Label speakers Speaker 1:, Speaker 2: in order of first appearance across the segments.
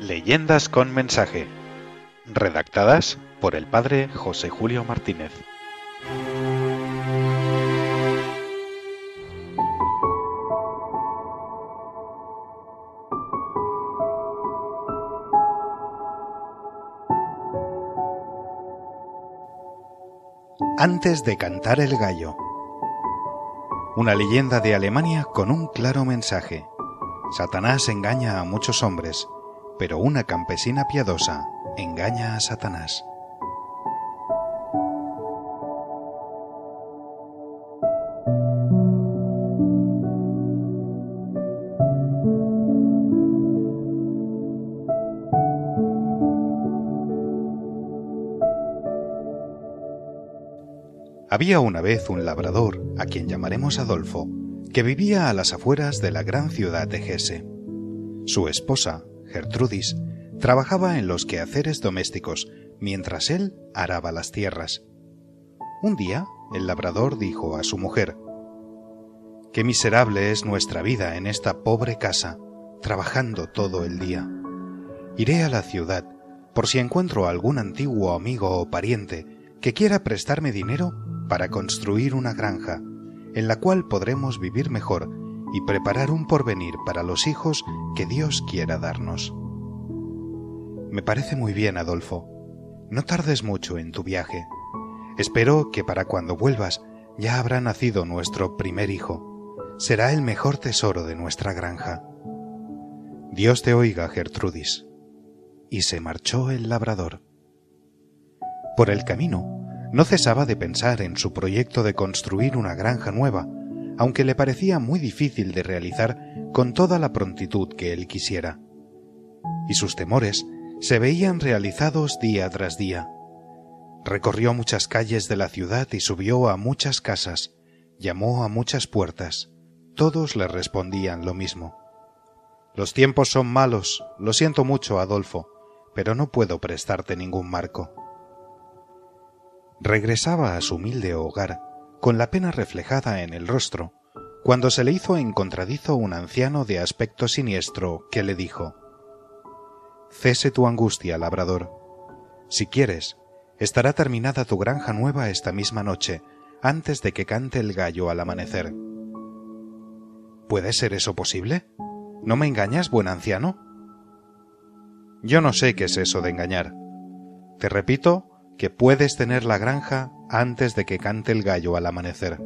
Speaker 1: Leyendas con mensaje. Redactadas por el padre José Julio Martínez. Antes de cantar el gallo. Una leyenda de Alemania con un claro mensaje. Satanás engaña a muchos hombres, pero una campesina piadosa engaña a Satanás. Había una vez un labrador, a quien llamaremos Adolfo, que vivía a las afueras de la gran ciudad de Gese. Su esposa, Gertrudis, trabajaba en los quehaceres domésticos, mientras él araba las tierras. Un día, el labrador dijo a su mujer, Qué miserable es nuestra vida en esta pobre casa, trabajando todo el día. Iré a la ciudad, por si encuentro algún antiguo amigo o pariente que quiera prestarme dinero para construir una granja en la cual podremos vivir mejor y preparar un porvenir para los hijos que Dios quiera darnos. Me parece muy bien, Adolfo. No tardes mucho en tu viaje. Espero que para cuando vuelvas ya habrá nacido nuestro primer hijo. Será el mejor tesoro de nuestra granja. Dios te oiga, Gertrudis. Y se marchó el labrador. Por el camino no cesaba de pensar en su proyecto de construir una granja nueva, aunque le parecía muy difícil de realizar con toda la prontitud que él quisiera. Y sus temores se veían realizados día tras día. Recorrió muchas calles de la ciudad y subió a muchas casas, llamó a muchas puertas. Todos le respondían lo mismo. Los tiempos son malos, lo siento mucho, Adolfo, pero no puedo prestarte ningún marco regresaba a su humilde hogar con la pena reflejada en el rostro, cuando se le hizo encontradizo un anciano de aspecto siniestro que le dijo Cese tu angustia, labrador. Si quieres, estará terminada tu granja nueva esta misma noche, antes de que cante el gallo al amanecer. ¿Puede ser eso posible? ¿No me engañas, buen anciano? Yo no sé qué es eso de engañar. Te repito que puedes tener la granja antes de que cante el gallo al amanecer.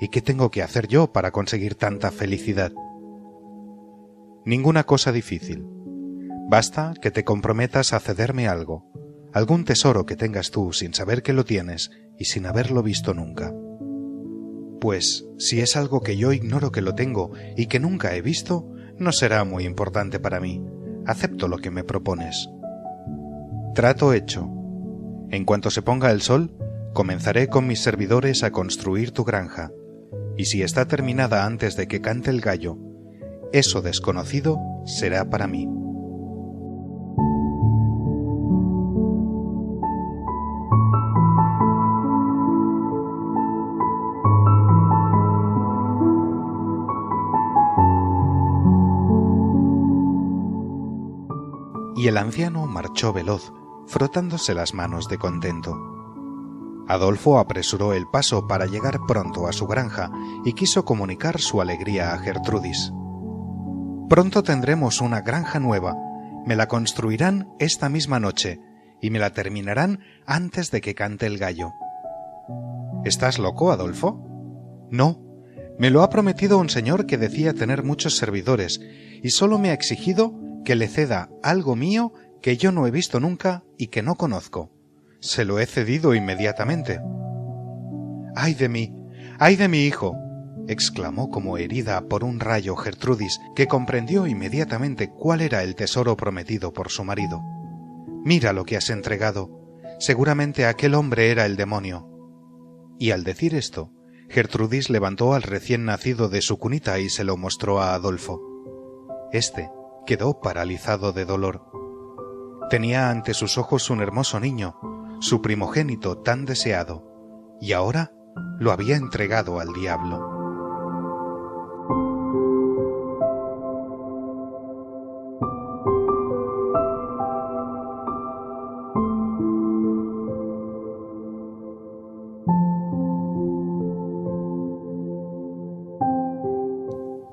Speaker 1: ¿Y qué tengo que hacer yo para conseguir tanta felicidad? Ninguna cosa difícil. Basta que te comprometas a cederme algo, algún tesoro que tengas tú sin saber que lo tienes y sin haberlo visto nunca. Pues si es algo que yo ignoro que lo tengo y que nunca he visto, no será muy importante para mí. Acepto lo que me propones. Trato hecho. En cuanto se ponga el sol, comenzaré con mis servidores a construir tu granja, y si está terminada antes de que cante el gallo, eso desconocido será para mí. Y el anciano marchó veloz, frotándose las manos de contento. Adolfo apresuró el paso para llegar pronto a su granja y quiso comunicar su alegría a Gertrudis. Pronto tendremos una granja nueva. Me la construirán esta misma noche y me la terminarán antes de que cante el gallo. ¿Estás loco, Adolfo? No. Me lo ha prometido un señor que decía tener muchos servidores y solo me ha exigido que le ceda algo mío que yo no he visto nunca y que no conozco. Se lo he cedido inmediatamente. ¡Ay de mí! ¡Ay de mi hijo! exclamó como herida por un rayo Gertrudis, que comprendió inmediatamente cuál era el tesoro prometido por su marido. Mira lo que has entregado. Seguramente aquel hombre era el demonio. Y al decir esto, Gertrudis levantó al recién nacido de su cunita y se lo mostró a Adolfo. Este quedó paralizado de dolor. Tenía ante sus ojos un hermoso niño, su primogénito tan deseado, y ahora lo había entregado al diablo.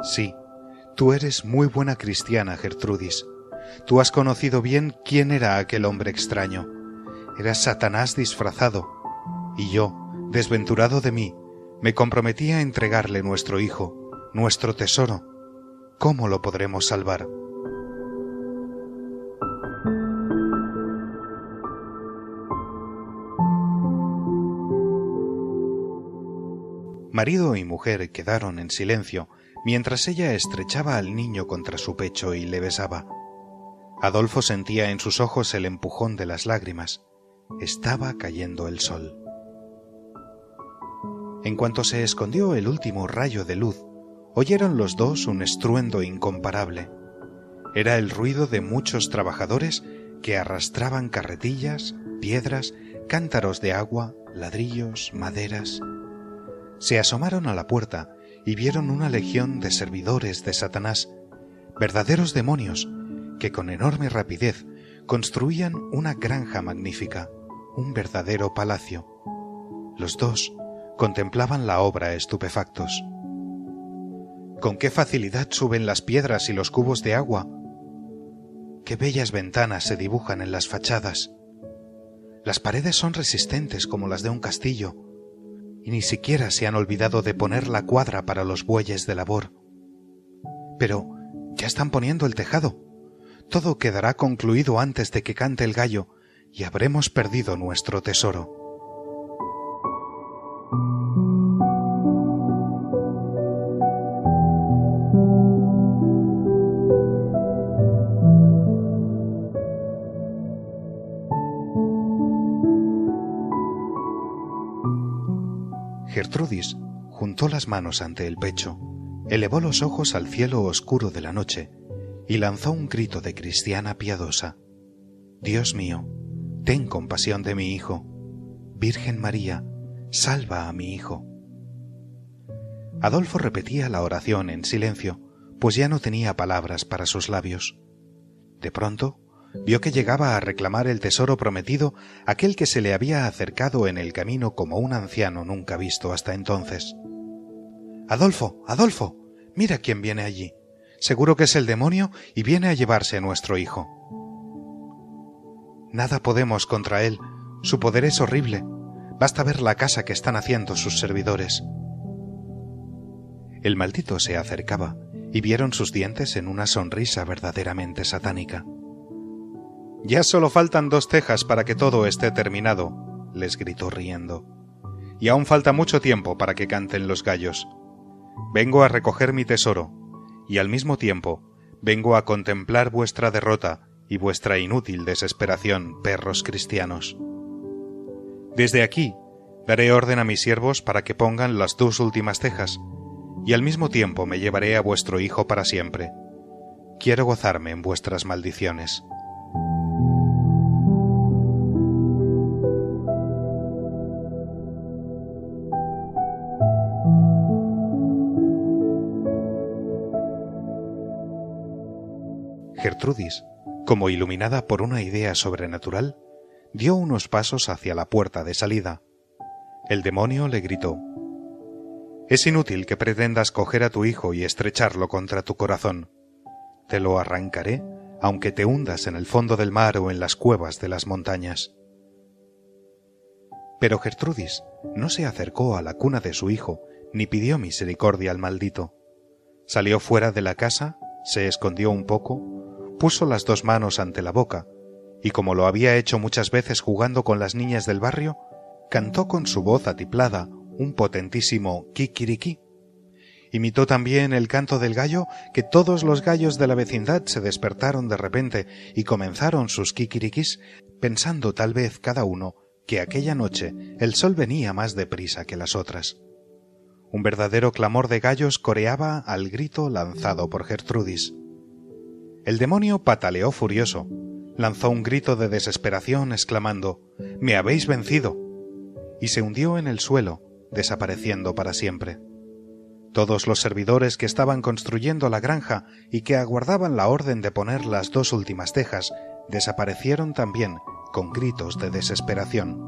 Speaker 1: Sí, tú eres muy buena cristiana, Gertrudis. Tú has conocido bien quién era aquel hombre extraño. Era Satanás disfrazado. Y yo, desventurado de mí, me comprometí a entregarle nuestro hijo, nuestro tesoro. ¿Cómo lo podremos salvar? Marido y mujer quedaron en silencio mientras ella estrechaba al niño contra su pecho y le besaba. Adolfo sentía en sus ojos el empujón de las lágrimas. Estaba cayendo el sol. En cuanto se escondió el último rayo de luz, oyeron los dos un estruendo incomparable. Era el ruido de muchos trabajadores que arrastraban carretillas, piedras, cántaros de agua, ladrillos, maderas. Se asomaron a la puerta y vieron una legión de servidores de Satanás, verdaderos demonios, que con enorme rapidez construían una granja magnífica, un verdadero palacio. Los dos contemplaban la obra estupefactos. Con qué facilidad suben las piedras y los cubos de agua. Qué bellas ventanas se dibujan en las fachadas. Las paredes son resistentes como las de un castillo, y ni siquiera se han olvidado de poner la cuadra para los bueyes de labor. Pero ya están poniendo el tejado. Todo quedará concluido antes de que cante el gallo y habremos perdido nuestro tesoro. Gertrudis juntó las manos ante el pecho, elevó los ojos al cielo oscuro de la noche y lanzó un grito de cristiana piadosa. Dios mío, ten compasión de mi hijo. Virgen María, salva a mi hijo. Adolfo repetía la oración en silencio, pues ya no tenía palabras para sus labios. De pronto, vio que llegaba a reclamar el tesoro prometido aquel que se le había acercado en el camino como un anciano nunca visto hasta entonces. Adolfo, Adolfo, mira quién viene allí. Seguro que es el demonio y viene a llevarse a nuestro hijo. Nada podemos contra él. Su poder es horrible. Basta ver la casa que están haciendo sus servidores. El maldito se acercaba y vieron sus dientes en una sonrisa verdaderamente satánica. Ya solo faltan dos tejas para que todo esté terminado, les gritó riendo. Y aún falta mucho tiempo para que canten los gallos. Vengo a recoger mi tesoro, y al mismo tiempo vengo a contemplar vuestra derrota y vuestra inútil desesperación, perros cristianos. Desde aquí daré orden a mis siervos para que pongan las dos últimas tejas, y al mismo tiempo me llevaré a vuestro hijo para siempre. Quiero gozarme en vuestras maldiciones. Gertrudis, como iluminada por una idea sobrenatural, dio unos pasos hacia la puerta de salida. El demonio le gritó Es inútil que pretendas coger a tu hijo y estrecharlo contra tu corazón. Te lo arrancaré aunque te hundas en el fondo del mar o en las cuevas de las montañas. Pero Gertrudis no se acercó a la cuna de su hijo ni pidió misericordia al maldito. Salió fuera de la casa, se escondió un poco, puso las dos manos ante la boca, y como lo había hecho muchas veces jugando con las niñas del barrio, cantó con su voz atiplada un potentísimo kikiriki. Imitó también el canto del gallo, que todos los gallos de la vecindad se despertaron de repente y comenzaron sus kikirikis, pensando tal vez cada uno que aquella noche el sol venía más deprisa que las otras. Un verdadero clamor de gallos coreaba al grito lanzado por Gertrudis. El demonio pataleó furioso, lanzó un grito de desesperación exclamando Me habéis vencido. y se hundió en el suelo, desapareciendo para siempre. Todos los servidores que estaban construyendo la granja y que aguardaban la orden de poner las dos últimas tejas desaparecieron también con gritos de desesperación.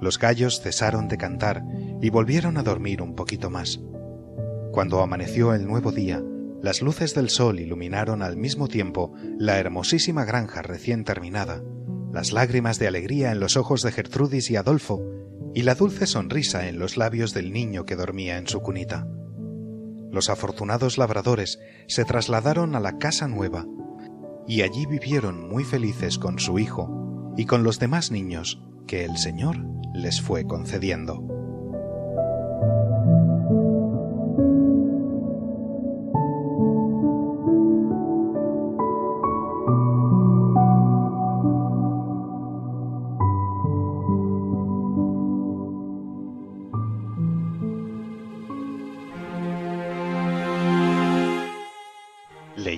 Speaker 1: Los gallos cesaron de cantar y volvieron a dormir un poquito más. Cuando amaneció el nuevo día, las luces del sol iluminaron al mismo tiempo la hermosísima granja recién terminada, las lágrimas de alegría en los ojos de Gertrudis y Adolfo, y la dulce sonrisa en los labios del niño que dormía en su cunita. Los afortunados labradores se trasladaron a la casa nueva, y allí vivieron muy felices con su hijo y con los demás niños que el Señor les fue concediendo.